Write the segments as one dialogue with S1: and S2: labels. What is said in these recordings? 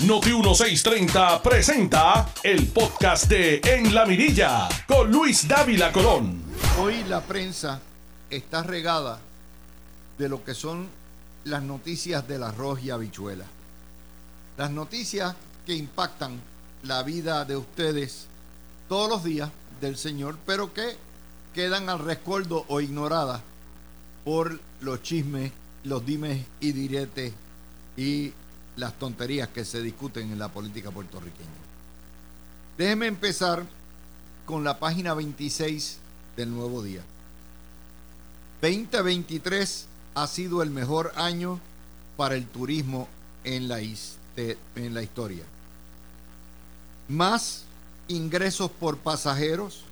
S1: Noti 1630 presenta el podcast de En la Mirilla con Luis Dávila Colón.
S2: Hoy la prensa está regada de lo que son las noticias del arroz y habichuela. Las noticias que impactan la vida de ustedes todos los días del Señor, pero que quedan al rescoldo o ignoradas por los chismes, los dimes y diretes y las tonterías que se discuten en la política puertorriqueña. Déjeme empezar con la página 26 del Nuevo Día. 2023 ha sido el mejor año para el turismo en la, en la historia. Más ingresos por pasajeros,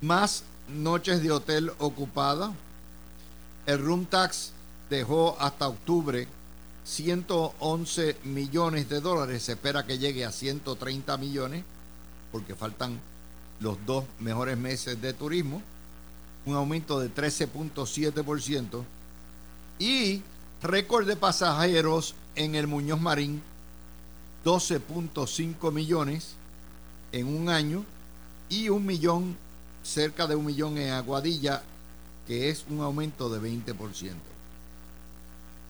S2: más noches de hotel ocupadas. El room tax dejó hasta octubre 111 millones de dólares. Se espera que llegue a 130 millones porque faltan los dos mejores meses de turismo. Un aumento de 13.7%. Y récord de pasajeros en el Muñoz Marín, 12.5 millones en un año y un millón, cerca de un millón en Aguadilla, que es un aumento de 20%.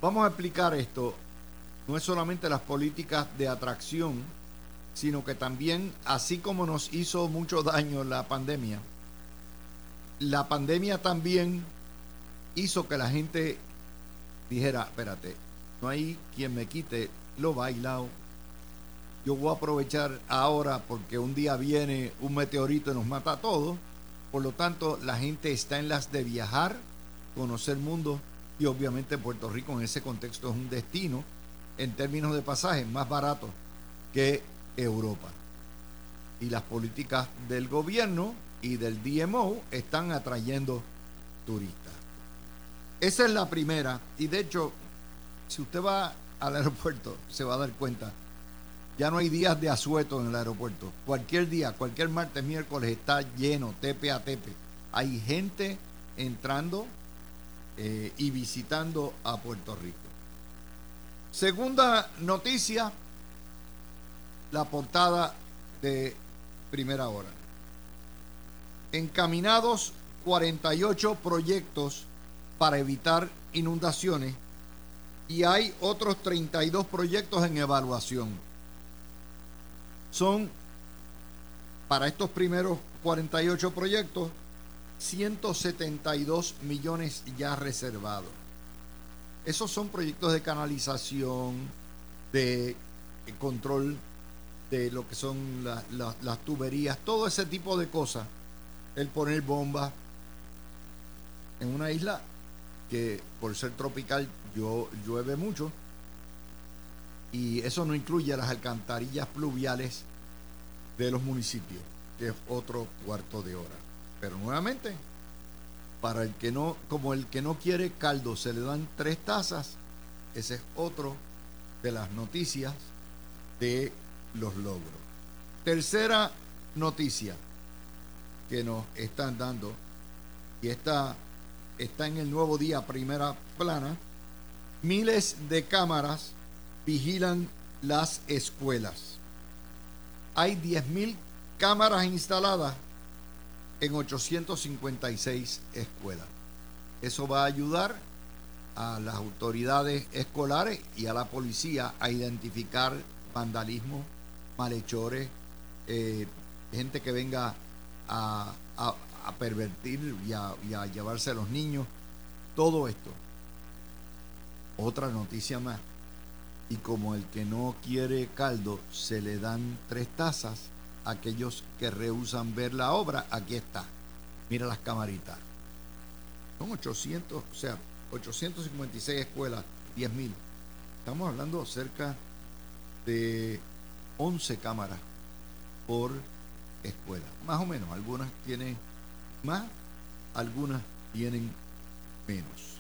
S2: Vamos a explicar esto. No es solamente las políticas de atracción, sino que también, así como nos hizo mucho daño la pandemia, la pandemia también hizo que la gente dijera, espérate, no hay quien me quite lo bailado. Yo voy a aprovechar ahora porque un día viene un meteorito y nos mata a todos. Por lo tanto, la gente está en las de viajar, conocer mundo y obviamente Puerto Rico en ese contexto es un destino en términos de pasajes más barato que Europa. Y las políticas del gobierno y del DMO están atrayendo turistas. Esa es la primera. Y de hecho, si usted va al aeropuerto, se va a dar cuenta. Ya no hay días de asueto en el aeropuerto. Cualquier día, cualquier martes, miércoles está lleno, tepe a tepe. Hay gente entrando eh, y visitando a Puerto Rico. Segunda noticia, la portada de primera hora. Encaminados 48 proyectos para evitar inundaciones y hay otros 32 proyectos en evaluación. Son para estos primeros 48 proyectos 172 millones ya reservados. Esos son proyectos de canalización, de control de lo que son las tuberías, todo ese tipo de cosas. El poner bombas en una isla que por ser tropical llueve mucho y eso no incluye las alcantarillas pluviales de los municipios, que es otro cuarto de hora. Pero nuevamente, para el que no, como el que no quiere caldo, se le dan tres tazas, ese es otro de las noticias de los logros. Tercera noticia que nos están dando, y esta está en el nuevo día, primera plana, miles de cámaras vigilan las escuelas. Hay 10.000 cámaras instaladas en 856 escuelas. Eso va a ayudar a las autoridades escolares y a la policía a identificar vandalismo, malhechores, eh, gente que venga a, a pervertir y a, llevarse a los niños. Todo esto. Otra noticia más. Y como el que no quiere caldo, se le dan tres tazas aquellos que rehusan ver la obra. Aquí está. Mira las camaritas. Son 800, o sea, 856 escuelas, 10.000. Estamos hablando cerca de 11 cámaras por escuela. Más o menos. Algunas tienen más, algunas tienen menos.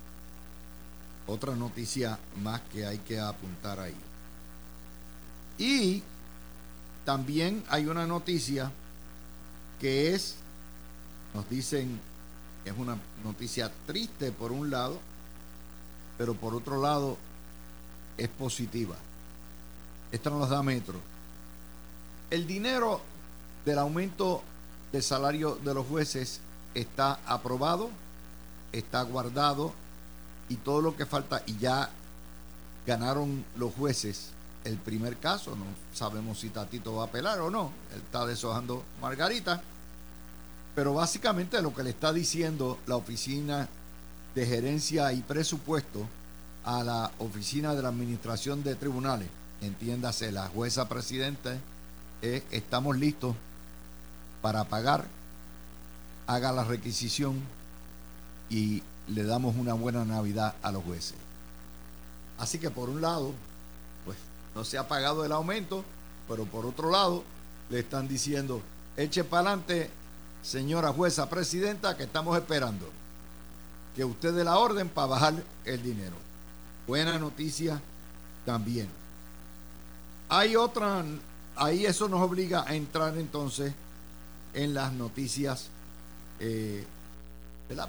S2: Otra noticia más que hay que apuntar ahí. Y también hay una noticia que es, nos dicen, es una noticia triste por un lado, pero por otro lado es positiva. Esta nos da Metro. El dinero del aumento del salario de los jueces está aprobado, está guardado y todo lo que falta, y ya ganaron los jueces el primer caso, no sabemos si Tatito va a apelar o no, él está deshojando Margarita, pero básicamente lo que le está diciendo la oficina de gerencia y presupuesto a la oficina de la administración de tribunales, entiéndase la jueza presidente, es estamos listos para pagar, haga la requisición y le damos una buena Navidad a los jueces. Así que por un lado, no se ha pagado el aumento, pero por otro lado le están diciendo, eche para adelante, señora jueza presidenta, que estamos esperando que usted dé la orden para bajar el dinero. Buena noticia también. Hay otra, ahí eso nos obliga a entrar entonces en las noticias eh,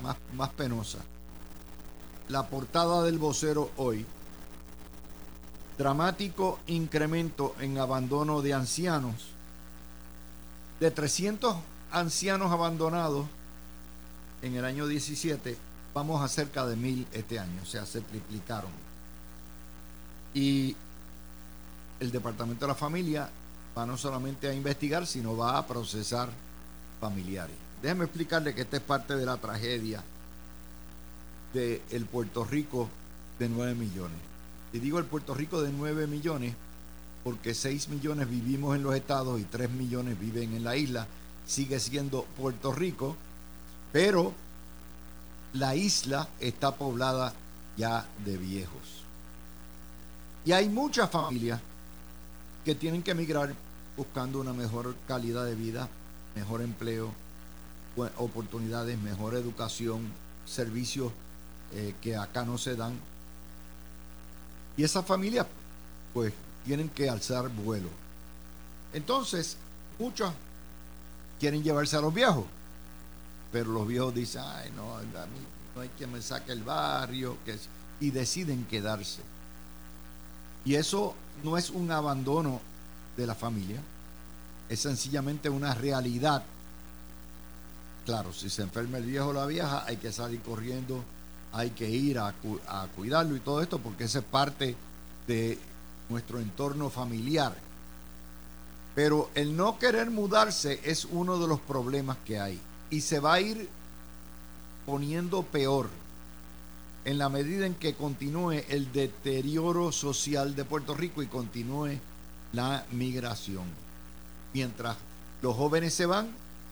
S2: más, más penosas. La portada del vocero hoy. Dramático incremento en abandono de ancianos. De 300 ancianos abandonados en el año 17, vamos a cerca de mil este año, o sea, se triplicaron. Y el Departamento de la Familia va no solamente a investigar, sino va a procesar familiares. Déjeme explicarle que esta es parte de la tragedia del el Puerto Rico de 9 millones. Y digo el Puerto Rico de 9 millones porque 6 millones vivimos en los estados y 3 millones viven en la isla. Sigue siendo Puerto Rico, pero la isla está poblada ya de viejos. Y hay muchas familias que tienen que emigrar buscando una mejor calidad de vida, mejor empleo, oportunidades, mejor educación, servicios eh, que acá no se dan. Y esas familias pues tienen que alzar vuelo. Entonces, muchos quieren llevarse a los viejos, pero los viejos dicen, ay, no, no hay quien me saque el barrio, y deciden quedarse. Y eso no es un abandono de la familia, es sencillamente una realidad. Claro, si se enferma el viejo o la vieja, hay que salir corriendo, hay que ir a, cuidarlo y todo esto, porque esa es parte de nuestro entorno familiar. Pero el no querer mudarse es uno de los problemas que hay. Y se va a ir poniendo peor en la medida en que continúe el deterioro social de Puerto Rico y continúe la migración. Mientras los jóvenes se van,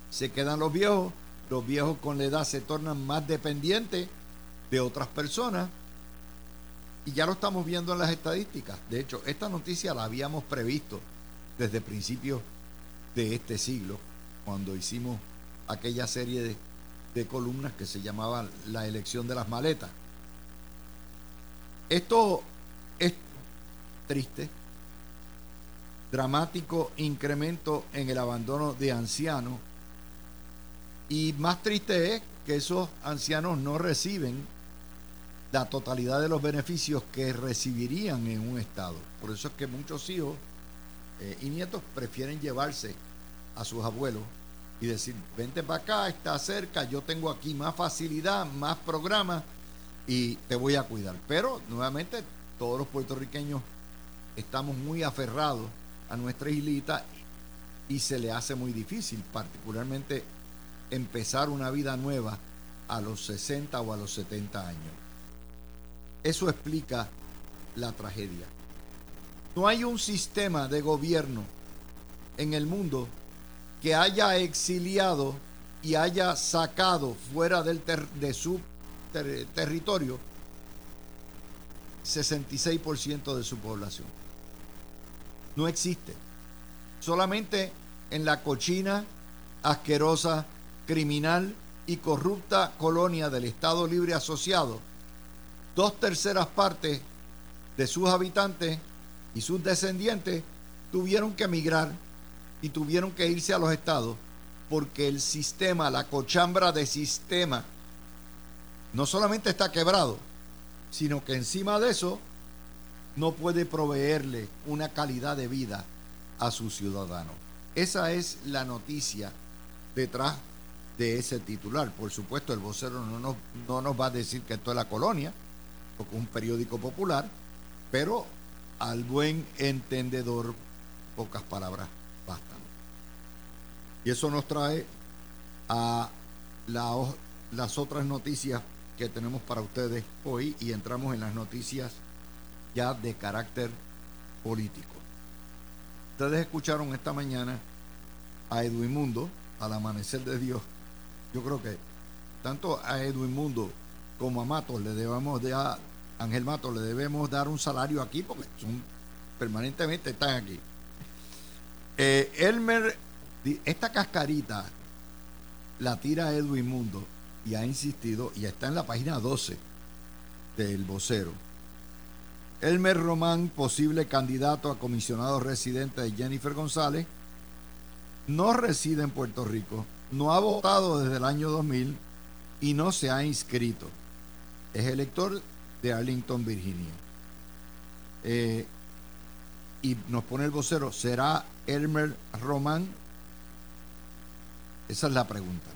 S2: se quedan los viejos, los viejos con la edad se tornan más dependientes de otras personas y ya lo estamos viendo en las estadísticas. De hecho, esta noticia la habíamos previsto desde principios de este siglo, cuando hicimos aquella serie de, columnas que se llamaba La elección de las maletas. Esto es triste, dramático incremento en el abandono de ancianos y más triste es que esos ancianos no reciben la totalidad de los beneficios que recibirían en un estado. Por eso es que muchos hijos eh, y nietos prefieren llevarse a sus abuelos y decir, vente para acá, está cerca, yo tengo aquí más facilidad, más programas y te voy a cuidar. Pero nuevamente todos los puertorriqueños estamos muy aferrados a nuestra islita y se le hace muy difícil, particularmente empezar una vida nueva a los 60 o a los 70 años. Eso explica la tragedia. No hay un sistema de gobierno en el mundo que haya exiliado y haya sacado fuera del de su territorio 66% de su población. No existe. Solamente en la cochina, asquerosa, criminal y corrupta colonia del Estado Libre Asociado, dos terceras partes de sus habitantes y sus descendientes tuvieron que emigrar y tuvieron que irse a los estados porque el sistema, la cochambra de sistema no solamente está quebrado, sino que encima de eso no puede proveerle una calidad de vida a sus ciudadanos. Esa es la noticia detrás de ese titular. Por supuesto, el vocero no nos, no nos va a decir que esto es la colonia, porque un periódico popular, pero al buen entendedor, pocas palabras bastan. Y eso nos trae a las otras noticias que tenemos para ustedes hoy y entramos en las noticias ya de carácter político. Ustedes escucharon esta mañana a Edwin Mundo, al amanecer de Dios. Yo creo que tanto a Edwin Mundo como a Matos le debemos de a Ángel Matos le debemos dar un salario aquí porque son permanentemente están aquí. Eh, Elmer, esta cascarita la tira Edwin Mundo y ha insistido y está en la página 12 del vocero Elmer Román, posible candidato a comisionado residente de Jennifer González, no reside en Puerto Rico, no ha votado desde el año 2000 y no se ha inscrito. Es elector de Arlington, Virginia. Eh, y nos pone el vocero, ¿será Elmer Román? Esa es la pregunta.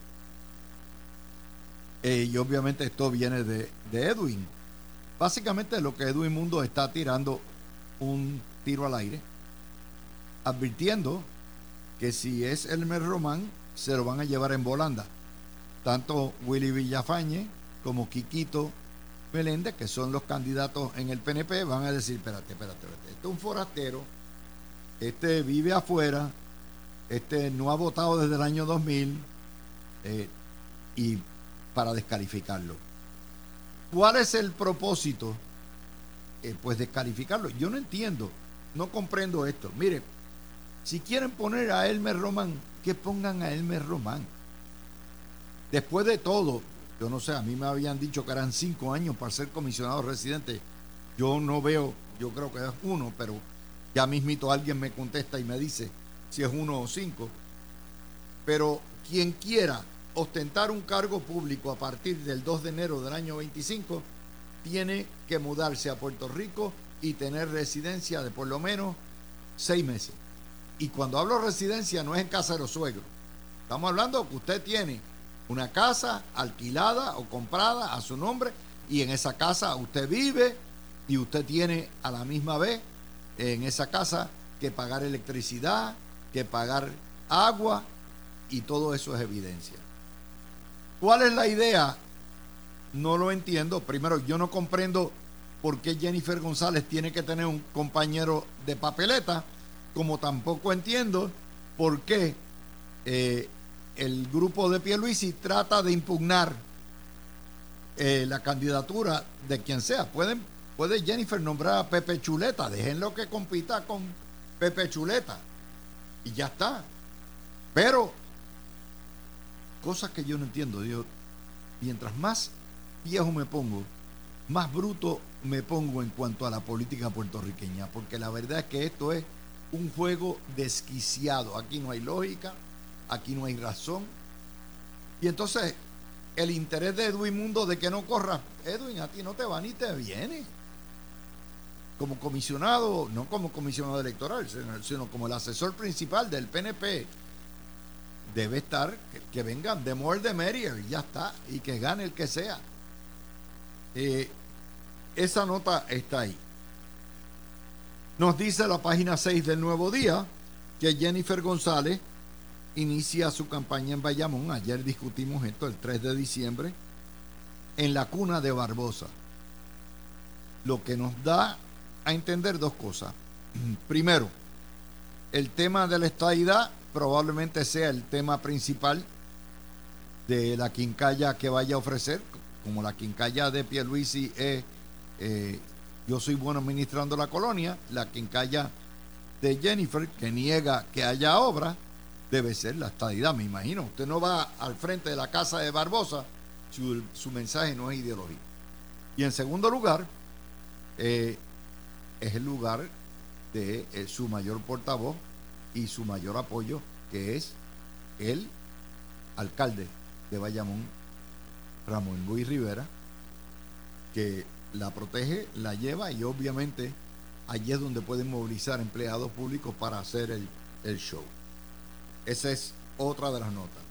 S2: Eh, y obviamente esto viene de, de Edwin Básicamente lo que Edwin Mundo está tirando un tiro al aire, advirtiendo que si es Elmer Román, se lo van a llevar en volanda. Tanto Willy Villafañe como Quiquito Meléndez, que son los candidatos en el PNP, van a decir, espérate, espérate, espérate, este es un forastero, este vive afuera, este no ha votado desde el año 2000, eh, y para descalificarlo. ¿Cuál es el propósito? Eh, pues descalificarlo. Yo no entiendo, no comprendo esto. Mire, si quieren poner a Elmer Román, que pongan a Elmer Román. Después de todo, yo no sé, a mí me habían dicho que eran cinco años para ser comisionado residente. Yo no veo, yo creo que es uno, pero ya mismito alguien me contesta y me dice si es uno o cinco. Pero quien quiera ostentar un cargo público a partir del 2 de enero del año 25, tiene que mudarse a Puerto Rico y tener residencia de por lo menos seis meses. Y cuando hablo residencia no es en casa de los suegros. Estamos hablando que usted tiene una casa alquilada o comprada a su nombre y en esa casa usted vive y usted tiene a la misma vez en esa casa que pagar electricidad, que pagar agua y todo eso es evidencia. ¿Cuál es la idea? No lo entiendo. Primero, yo no comprendo por qué Jennifer González tiene que tener un compañero de papeleta, como tampoco entiendo por qué eh, el grupo de Pierluisi trata de impugnar eh, la candidatura de quien sea. Pueden, puede Jennifer nombrar a Pepe Chuleta, déjenlo que compita con Pepe Chuleta y ya está. Pero Cosas que yo no entiendo. Yo, mientras más viejo me pongo, más bruto me pongo en cuanto a la política puertorriqueña, porque la verdad es que esto es un juego desquiciado. Aquí no hay lógica, aquí no hay razón. Y entonces, el interés de Edwin Mundo de que no corra, Edwin, a ti no te va ni te viene. Como comisionado, no como comisionado electoral, sino como el asesor principal del PNP debe estar, que, vengan de more de merrier, y ya está, y que gane el que sea. Eh, esa nota está ahí. Nos dice la página 6 del Nuevo Día que Jennifer González inicia su campaña en Bayamón. Ayer discutimos esto el 3 de diciembre en la cuna de Barbosa. Lo que nos da a entender dos cosas. Primero, el tema de la estadidad probablemente sea el tema principal de la quincalla que vaya a ofrecer, como la quincalla de Pierluisi es eh, Yo soy bueno administrando la colonia, la quincalla de Jennifer, que niega que haya obra, debe ser la estadidad, me imagino. Usted no va al frente de la casa de Barbosa si su mensaje no es ideología. Y en segundo lugar, eh, es el lugar de eh, su mayor portavoz, y su mayor apoyo, que es el alcalde de Bayamón, Ramón Luis Rivera, que la protege, la lleva y obviamente allí es donde pueden movilizar empleados públicos para hacer el, el show. Esa es otra de las notas.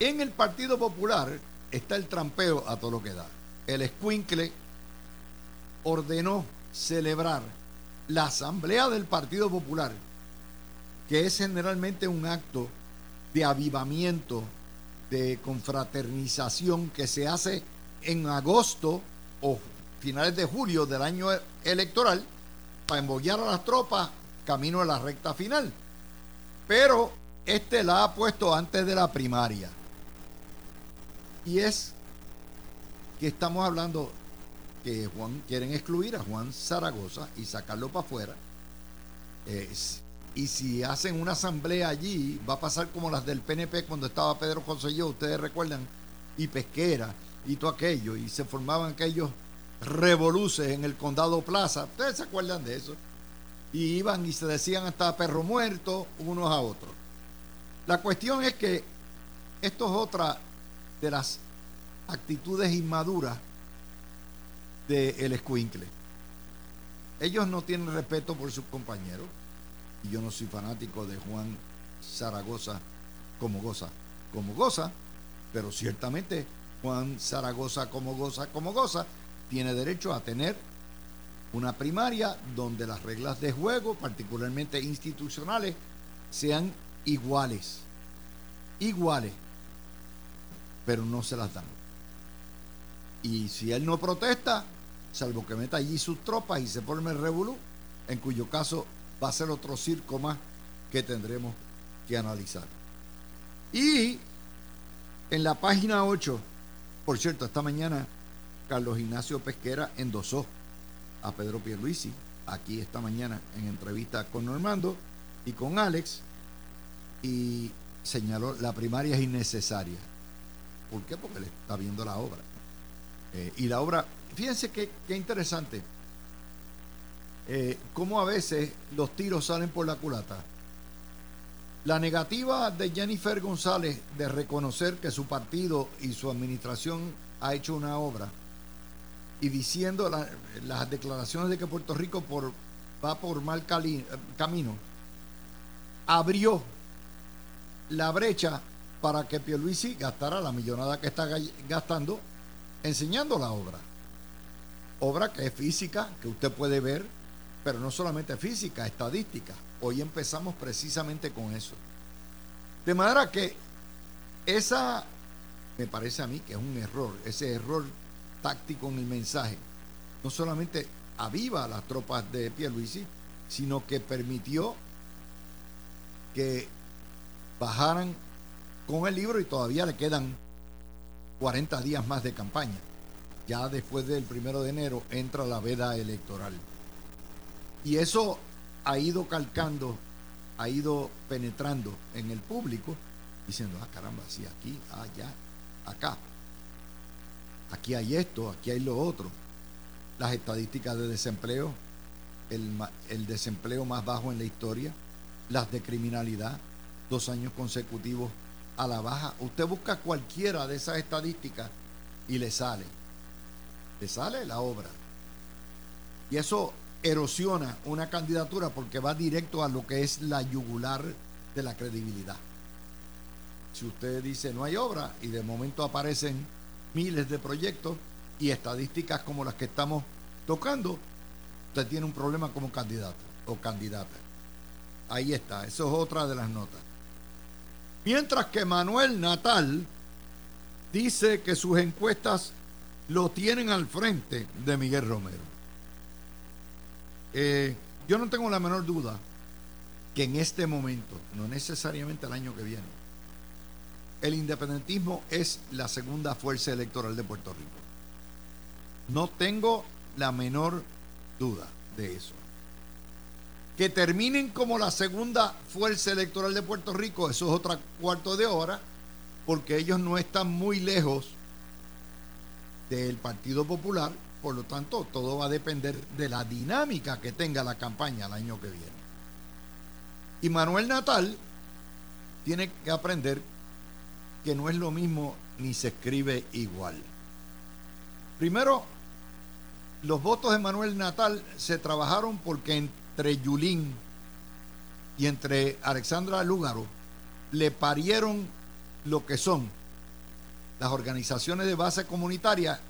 S2: En el Partido Popular está el trampeo a todo lo que da. El escuincle ordenó celebrar la asamblea del Partido Popular, que es generalmente un acto de avivamiento, de confraternización que se hace en agosto o finales de julio del año electoral para embollar a las tropas camino a la recta final. Pero este la ha puesto antes de la primaria. Y es que estamos hablando que Juan quieren excluir a Juan Zaragoza y sacarlo para afuera. y si hacen una asamblea allí, va a pasar como las del PNP cuando estaba Pedro José ustedes recuerdan, y Pesquera y todo aquello, y se formaban aquellos revoluces en el condado Plaza, ustedes se acuerdan de eso, y iban y se decían hasta perro muerto unos a otros. La cuestión es que esto es otra de las actitudes inmaduras del el escuincle. Ellos no tienen respeto por sus compañeros. Y yo no soy fanático de Juan Zaragoza como goza, como goza, pero ciertamente Juan Zaragoza como goza, como goza, tiene derecho a tener una primaria donde las reglas de juego, particularmente institucionales, sean iguales. Iguales. Pero no se las dan. Y si él no protesta, salvo que meta allí sus tropas y se forme el revolú, en cuyo caso va a ser otro circo más que tendremos que analizar. Y en la página 8, por cierto, esta mañana Carlos Ignacio Pesquera endosó a Pedro Pierluisi aquí esta mañana en entrevista con Normando y con Alex y señaló la primaria es innecesaria. ¿Por qué? Porque le está viendo la obra. Eh, y la obra fíjense qué, interesante. Eh, cómo a veces los tiros salen por la culata. La negativa de Jennifer González de reconocer que su partido y su administración ha hecho una obra y diciendo las declaraciones de que Puerto Rico por, va por mal camino, abrió la brecha para que Pierluisi gastara la millonada que está gastando enseñando la obra obra que es física, que usted puede ver, pero no solamente física, estadística. Hoy empezamos precisamente con eso. De manera que esa, me parece a mí que es un error, ese error táctico en el mensaje, no solamente aviva a las tropas de Pierluisi, sino que permitió que bajaran con el libro y todavía le quedan 40 días más de campaña ya después del primero de enero entra la veda electoral. Y eso ha ido calcando, ha ido penetrando en el público, diciendo, ah, caramba, sí, aquí, allá, acá. Aquí hay esto, aquí hay lo otro. Las estadísticas de desempleo, el, desempleo más bajo en la historia, las de criminalidad, dos años consecutivos a la baja. Usted busca cualquiera de esas estadísticas y le sale le sale la obra. Y eso erosiona una candidatura porque va directo a lo que es la yugular de la credibilidad. Si usted dice no hay obra y de momento aparecen miles de proyectos y estadísticas como las que estamos tocando, usted tiene un problema como candidato o candidata. Ahí está, eso es otra de las notas. Mientras que Manuel Natal dice que sus encuestas lo tienen al frente de Miguel Romero. Eh, yo no tengo la menor duda que en este momento, no necesariamente el año que viene, el independentismo es la segunda fuerza electoral de Puerto Rico. No tengo la menor duda de eso. Que terminen como la segunda fuerza electoral de Puerto Rico, eso es otra cuarto de hora, porque ellos no están muy lejos del Partido Popular, por lo tanto, todo va a depender de la dinámica que tenga la campaña el año que viene. Y Manuel Natal tiene que aprender que no es lo mismo ni se escribe igual. Primero, los votos de Manuel Natal se trabajaron porque entre Yulín y entre Alexandra Lúgaro le parieron lo que son las organizaciones de base comunitaria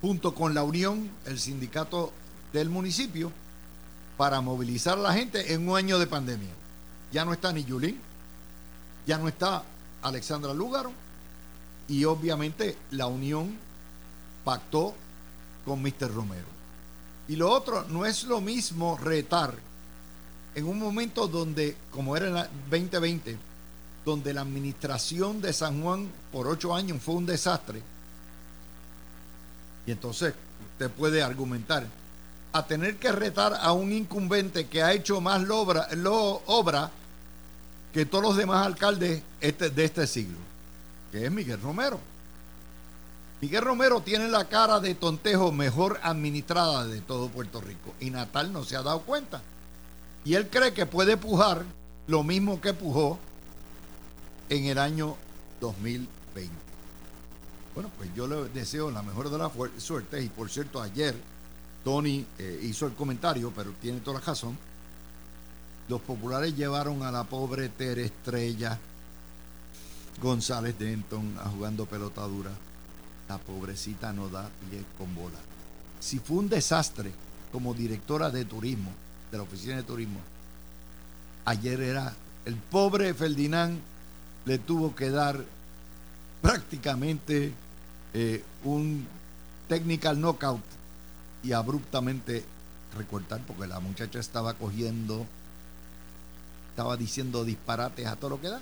S2: junto con la Unión, el sindicato del municipio, para movilizar a la gente en un año de pandemia. Ya no está ni Yulín, ya no está Alexandra Lúgaro y obviamente la Unión pactó con Mr. Romero. Y lo otro, no es lo mismo retar en un momento donde, como era en el 2020, donde la administración de San Juan por ocho años fue un desastre. Y entonces usted puede argumentar a tener que retar a un incumbente que ha hecho más lo, obra que todos los demás alcaldes este, de este siglo, que es Miguel Romero. Miguel Romero tiene la cara de tontejo mejor administrada de todo Puerto Rico y Natal no se ha dado cuenta. Y él cree que puede pujar lo mismo que pujó en el año 2020. Bueno, pues yo le deseo la mejor de las suertes y por cierto ayer Tony eh, hizo el comentario, pero tiene toda la razón. Los populares llevaron a la pobre Tere Estrella González Denton a jugando pelota dura. La pobrecita no da pie con bola. Si fue un desastre como directora de turismo, de la oficina de turismo, ayer era el pobre Ferdinand le tuvo que dar prácticamente eh, un technical knockout y abruptamente recortar porque la muchacha estaba cogiendo, estaba diciendo disparates a todo lo que da.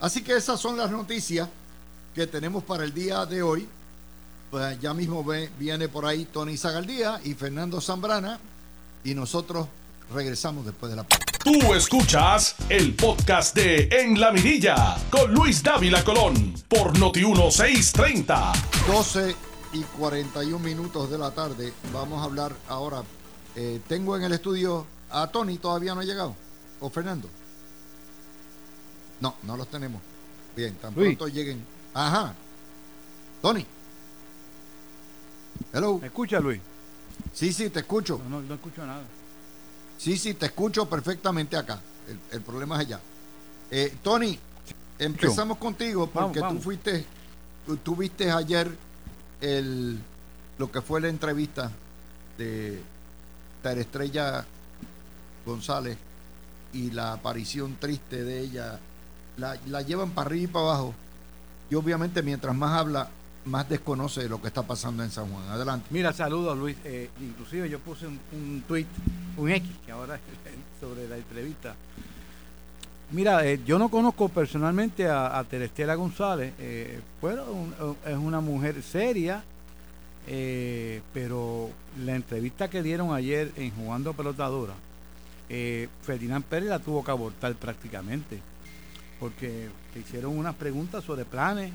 S2: Así que esas son las noticias que tenemos para el día de hoy. Pues ya mismo viene por ahí Tony Zagaldía y Fernando Zambrana y nosotros regresamos después de la pausa.
S1: Tú escuchas el podcast de En la Mirilla con Luis Dávila Colón por Noti 1630.
S2: 12 y 41 minutos de la tarde. Vamos a hablar ahora. Eh, tengo en el estudio a Tony, todavía no ha llegado. ¿O Fernando? No, no los tenemos. Bien, tan pronto lleguen. Ajá. Tony.
S3: Hello. ¿Me escucha, Luis?
S2: Sí, sí, te escucho.
S3: No, no, escucho nada.
S2: Sí, sí, te escucho perfectamente acá. El, problema es allá. Eh, Tony, empezamos contigo porque tú fuiste, tú viste ayer el, lo que fue la entrevista de Estrella González y la aparición triste de ella, la, la, llevan para arriba y para abajo. Y obviamente mientras más habla, más desconoce lo que está pasando en San Juan. Adelante.
S3: Mira, saludos Luis. Eh, inclusive yo puse un, tweet, un X, que ahora es sobre la entrevista. Mira, eh, yo no conozco personalmente a, a Terestela González, eh, es una mujer seria, eh, pero la entrevista que dieron ayer en Jugando Pelotadora, eh, Ferdinand Pérez la tuvo que abortar prácticamente, porque le hicieron unas preguntas sobre planes,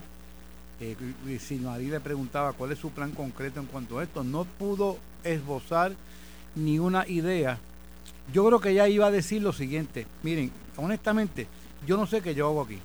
S3: eh, y si nadie le preguntaba cuál es su plan concreto en cuanto a esto, no pudo esbozar ni una idea. Yo creo que ella iba a decir lo siguiente, miren, honestamente, yo no sé qué yo hago aquí.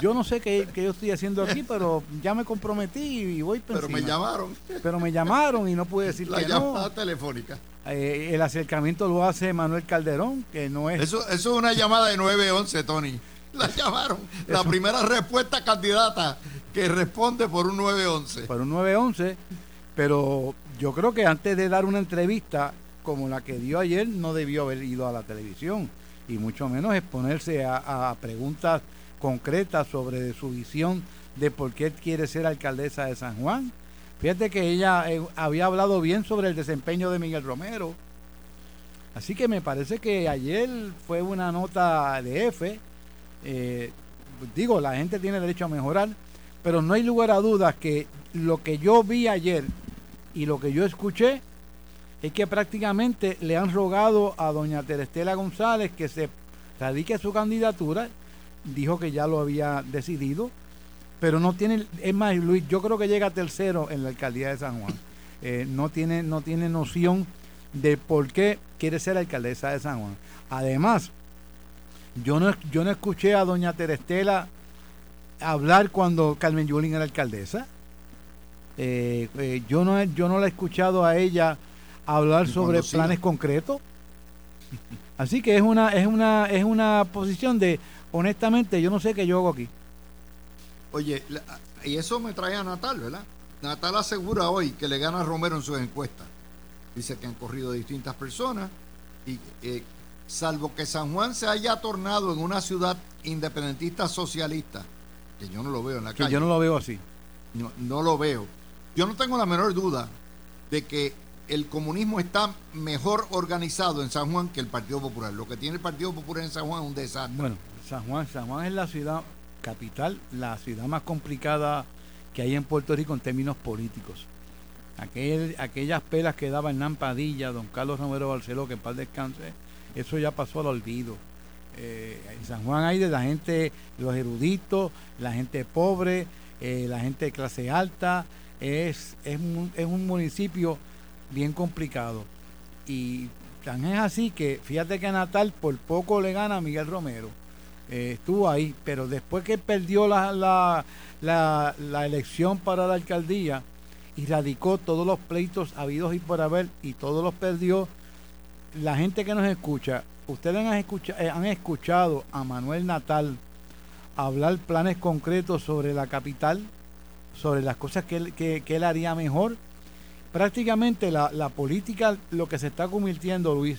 S3: Yo no sé qué, yo estoy haciendo aquí, pero ya me comprometí y voy
S2: Pero me llamaron.
S3: Pero me llamaron y no pude decir
S2: La llamada telefónica.
S3: Eh, el acercamiento lo hace Manuel Calderón, que no es...
S2: Eso, eso es una llamada de 911, Tony. La llamaron. La primera respuesta candidata que responde por un 911.
S3: Por un 911, pero yo creo que antes de dar una entrevista como la que dio ayer, no debió haber ido a la televisión y mucho menos exponerse a, preguntas concretas sobre su visión de por qué quiere ser alcaldesa de San Juan. Fíjate que ella eh, había hablado bien sobre el desempeño de Miguel Romero. Así que me parece que ayer fue una nota de F. Eh, digo, la gente tiene derecho a mejorar, pero no hay lugar a dudas que lo que yo vi ayer y lo que yo escuché es que prácticamente le han rogado a doña Terestela González que se radique su candidatura, dijo que ya lo había decidido, pero no tiene, es más, Luis, yo creo que llega tercero en la alcaldía de San Juan. Eh, no, tiene, no tiene noción de por qué quiere ser alcaldesa de San Juan. Además, yo no, yo no escuché a doña Terestela hablar cuando Carmen Yulín era alcaldesa. Eh, eh, yo no yo no la he escuchado a ella hablar sobre planes concretos. Así que es una es una es una posición de honestamente yo no sé qué yo hago aquí.
S2: Oye, y eso me trae a Natal, ¿verdad? Natal asegura hoy que le gana a Romero en sus encuestas. Dice que han corrido distintas personas y eh, salvo que San Juan se haya tornado en una ciudad independentista socialista, que yo no lo veo en la
S3: que Yo no lo veo así.
S2: No, no lo veo. Yo no tengo la menor duda de que el comunismo está mejor organizado en San Juan que el Partido Popular. Lo que tiene el Partido Popular en San Juan es un desastre.
S3: Bueno, San Juan, San Juan es la ciudad capital, la ciudad más complicada que hay en Puerto Rico en términos políticos. aquellas pelas que daba Hernán Padilla, don Carlos Romero Barceló, que en paz descanse, eso ya pasó al olvido. Eh, en San Juan hay de la gente, los eruditos, la gente pobre, eh, la gente de clase alta. Es, es, un, es un municipio bien complicado. Y tan es así que fíjate que Natal por poco le gana a Miguel Romero. Eh, estuvo ahí, pero después que perdió la, la, la, la, elección para la alcaldía y radicó todos los pleitos habidos y por haber y todos los perdió, la gente que nos escucha, ustedes han, escuchado, eh, han escuchado a Manuel Natal hablar planes concretos sobre la capital, sobre las cosas que él, que, él haría mejor. Prácticamente la, la, política, lo que se está convirtiendo, Luis,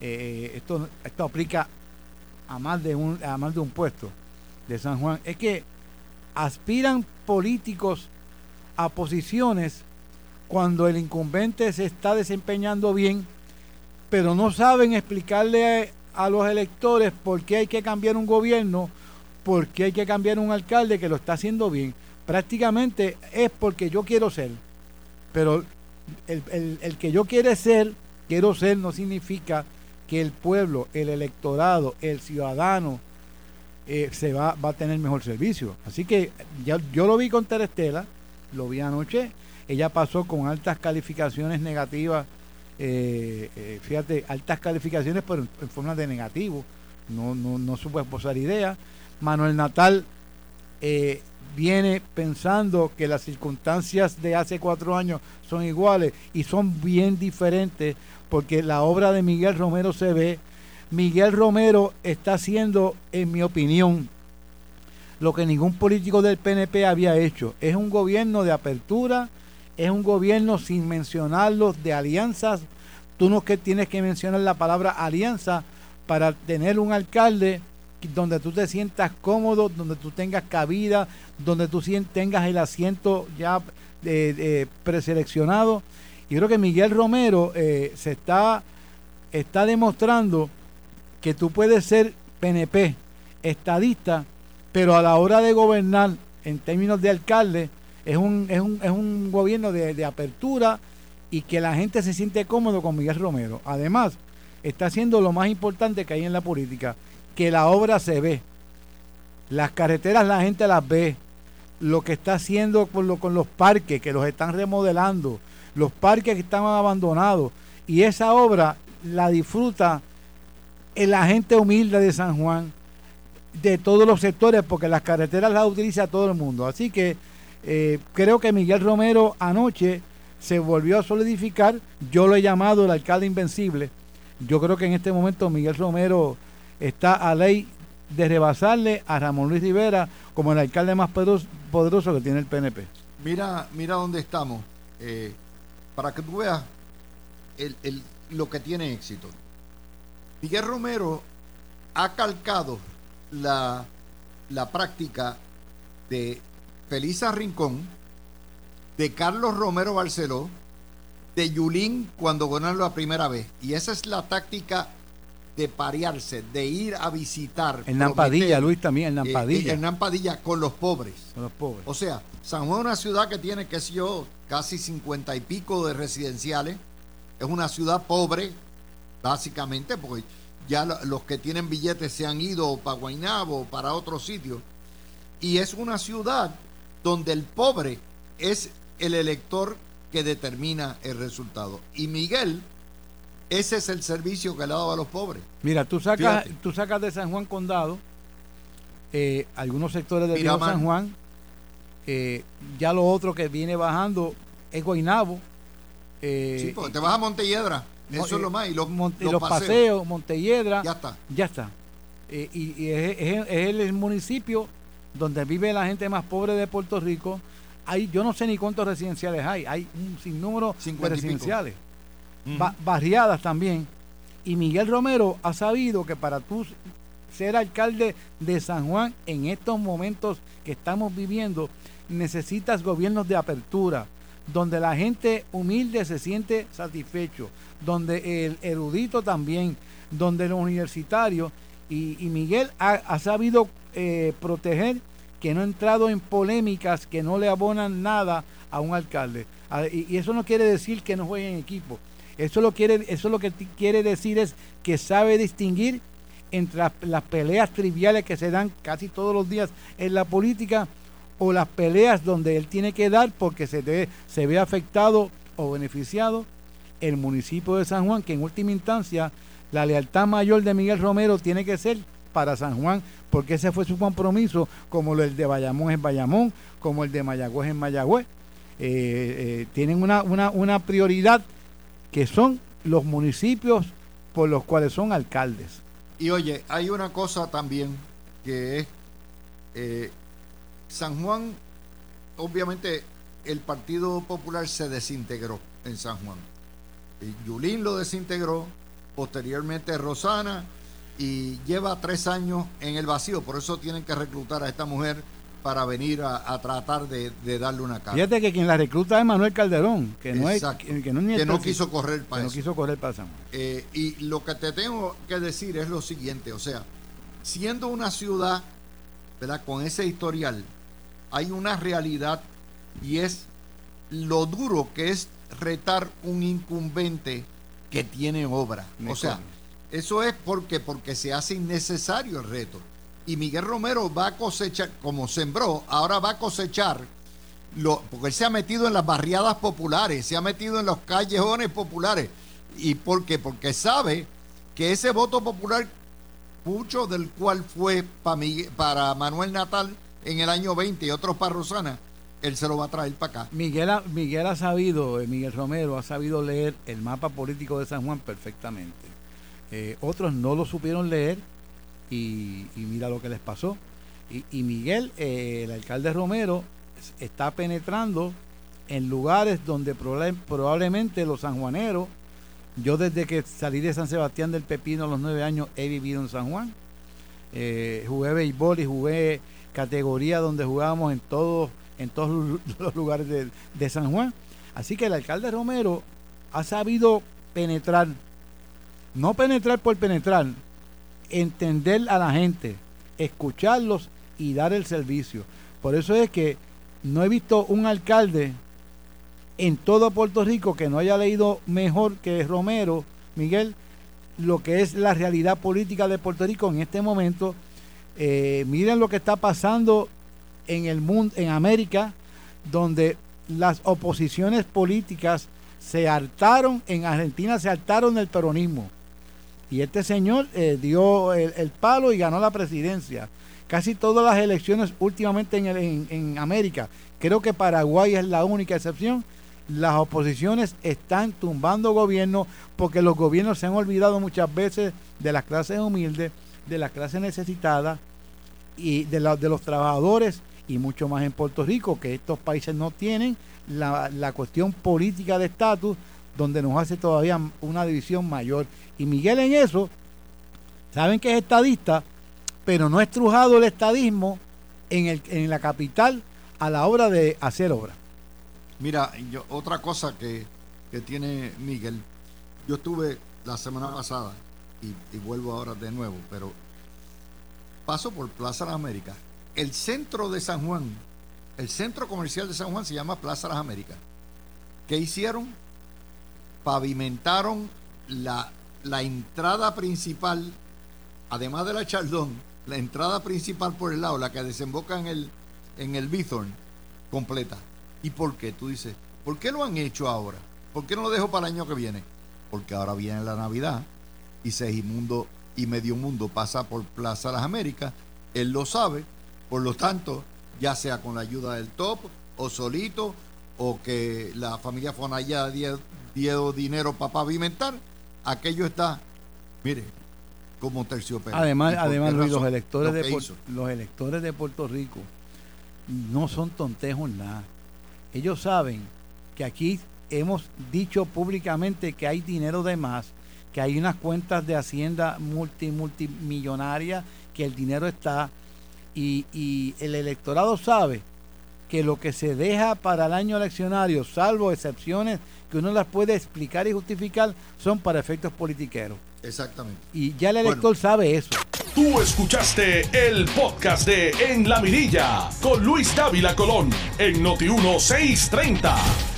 S3: eh, esto, esto aplica a más, de un, a más de un puesto de San Juan, es que aspiran políticos a posiciones cuando el incumbente se está desempeñando bien pero no saben explicarle a, los electores por qué hay que cambiar un gobierno, por qué hay que cambiar un alcalde que lo está haciendo bien. Prácticamente es porque yo quiero ser, pero el, que yo quiere ser, quiero ser, no significa que el pueblo, el electorado, el ciudadano eh, se va, va a tener mejor servicio. Así que ya, yo lo vi con Terestela, lo vi anoche, ella pasó con altas calificaciones negativas eh, eh, fíjate, altas calificaciones, pero en, forma de negativo. No, no, no supo esposar ideas. Manuel Natal viene pensando que las circunstancias de hace cuatro años son iguales y son bien diferentes porque la obra de Miguel Romero se ve. Miguel Romero está haciendo, en mi opinión, lo que ningún político del PNP había hecho. Es un gobierno de apertura, es un gobierno sin mencionarlos de alianzas. Tú no que tienes que mencionar la palabra alianza para tener un alcalde donde tú te sientas cómodo, donde tú tengas cabida, donde tú tengas el asiento ya eh, eh, preseleccionado. Y creo que Miguel Romero eh, se está, está demostrando que tú puedes ser PNP, estadista, pero a la hora de gobernar en términos de alcalde, es un, es un, es un gobierno de, apertura y que la gente se siente cómodo con Miguel Romero. Además, está haciendo lo más importante que hay en la política, que la obra se ve. Las carreteras la gente las ve. Lo que está haciendo con, lo, con los parques, que los están remodelando, los parques que están abandonados. Y esa obra la disfruta la gente humilde de San Juan, de todos los sectores, porque las carreteras las utiliza todo el mundo. Así que eh, creo que Miguel Romero anoche se volvió a solidificar. Yo lo he llamado el alcalde invencible. Yo creo que en este momento Miguel Romero está a ley de rebasarle a Ramón Luis Rivera como el alcalde más poderoso, que tiene el PNP.
S2: Mira, mira dónde estamos. Eh, para que tú veas lo que tiene éxito. Miguel Romero ha calcado la, la práctica de Felisa Rincón, de Carlos Romero Barceló, de Yulín cuando ganaron la primera vez. Y esa es la táctica de parearse, de ir a visitar.
S3: En Nampadilla, Luis también, en Nampadilla.
S2: Eh, en Nampadilla con los pobres.
S3: Con los pobres.
S2: O sea, San Juan es una ciudad que tiene, qué sé yo, casi cincuenta y pico de residenciales. Es una ciudad pobre, básicamente, porque ya los que tienen billetes se han ido para Guaynabo o para otro sitio. Y es una ciudad donde el pobre es el elector que determina el resultado. Y Miguel, ese es el servicio que le ha dado a los pobres.
S3: Mira, tú sacas, tú sacas de San Juan Condado eh, algunos sectores de San Juan Eh, ya lo otro que viene bajando es Guainabo.
S2: Eh, sí, porque te vas a Montelledra. Eso es lo más. Y los,
S3: los, paseos. Montelledra.
S2: Ya está.
S3: Ya está. y, es, el municipio donde vive la gente más pobre de Puerto Rico. Hay, yo no sé ni cuántos residenciales hay. Hay un sinnúmero de residenciales. Barriadas también. Y Miguel Romero ha sabido que para tú ser alcalde de San Juan en estos momentos que estamos viviendo, necesitas gobiernos de apertura, donde la gente humilde se siente satisfecho, donde el erudito también, donde los universitarios, y, Miguel ha, sabido eh, proteger que no ha entrado en polémicas que no le abonan nada a un alcalde. Ah, y, eso no quiere decir que no juegue en equipo. Eso lo, quiere, eso lo que quiere decir es que sabe distinguir entre las, peleas triviales que se dan casi todos los días en la política o las peleas donde él tiene que dar porque se, se ve afectado o beneficiado el municipio de San Juan, que en última instancia la lealtad mayor de Miguel Romero tiene que ser para San Juan, porque ese fue su compromiso, como el de Bayamón en Bayamón, como el de Mayagüez en Mayagüez. Eh, eh, tienen una, una, una prioridad que son los municipios por los cuales son alcaldes.
S2: Y oye, hay una cosa también que es eh, San Juan, obviamente el Partido Popular se desintegró en San Juan. Y Yulín lo desintegró, posteriormente Rosana, y lleva tres años en el vacío, por eso tienen que reclutar a esta mujer para venir a, tratar de, darle una cara.
S3: Fíjate que quien la recluta es Manuel Calderón, que no, es,
S2: que, no, quiso correr
S3: para no quiso correr para San
S2: eh, y lo que te tengo que decir es lo siguiente, o sea, siendo una ciudad, ¿verdad? Con ese historial, hay una realidad y es lo duro que es retar un incumbente que tiene obra. o sea, eso es porque, porque se hace innecesario el reto y Miguel Romero va a cosechar, como sembró, ahora va a cosechar, lo, porque él se ha metido en las barriadas populares, se ha metido en los callejones populares. ¿Y por qué? Porque sabe que ese voto popular, mucho del cual fue para, Manuel Natal en el año 20 y otros para Rosana, él se lo va a traer para acá.
S3: Miguel ha, Miguel ha sabido, eh, Miguel Romero ha sabido leer el mapa político de San Juan perfectamente. Eh, otros no lo supieron leer y, mira lo que les pasó. Y, Miguel, eh, el alcalde Romero, está penetrando en lugares donde probablemente los sanjuaneros, yo desde que salí de San Sebastián del Pepino a los nueve años he vivido en San Juan. Eh, jugué béisbol y jugué categoría donde jugábamos en todos, en todos los lugares de, de San Juan. Así que el alcalde Romero ha sabido penetrar, no penetrar por penetrar, entender a la gente, escucharlos y dar el servicio. Por eso es que no he visto un alcalde en todo Puerto Rico que no haya leído mejor que Romero, Miguel, lo que es la realidad política de Puerto Rico en este momento. Eh, miren lo que está pasando en el mundo, en América, donde las oposiciones políticas se hartaron, en Argentina se hartaron del peronismo. Y este señor eh, dio el, palo y ganó la presidencia. Casi todas las elecciones últimamente en, en, América, creo que Paraguay es la única excepción, las oposiciones están tumbando gobiernos porque los gobiernos se han olvidado muchas veces de las clases humildes, de las clases necesitadas y de, de los trabajadores y mucho más en Puerto Rico, que estos países no tienen la, la cuestión política de estatus donde nos hace todavía una división mayor. Y Miguel en eso, saben que es estadista, pero no ha estrujado el estadismo en, el, en la capital a la hora de hacer obra.
S2: Mira, yo, otra cosa que, tiene Miguel, yo estuve la semana pasada y, vuelvo ahora de nuevo, pero paso por Plaza Las Américas. El centro de San Juan, el centro comercial de San Juan se llama Plaza Las Américas. ¿Qué hicieron? Pavimentaron la, la entrada principal, además de la Chaldón, la entrada principal por el lado, la que desemboca en el, en el Bithorn, completa. ¿Y por qué? Tú dices, ¿por qué lo han hecho ahora? ¿Por qué no lo dejo para el año que viene? Porque ahora viene la Navidad y Segimundo y Medio Mundo pasa por Plaza Las Américas. Él lo sabe, por lo tanto, ya sea con la ayuda del top o solito, o que la familia Fonaya dio dinero para pavimentar, aquello está, mire, como terciopelo.
S3: Además, además los electores, de, los electores de Puerto Rico no son tonteros nada. Ellos saben que aquí hemos dicho públicamente que hay dinero de más, que hay unas cuentas de Hacienda multi, multimillonarias, que el dinero está y, y el electorado sabe que lo que se deja para el año eleccionario, salvo excepciones que uno las puede explicar y justificar, son para efectos politiqueros.
S2: Exactamente.
S3: Y ya el elector sabe eso.
S1: Tú escuchaste el podcast de En la Mirilla con Luis Dávila Colón en Noti 1630.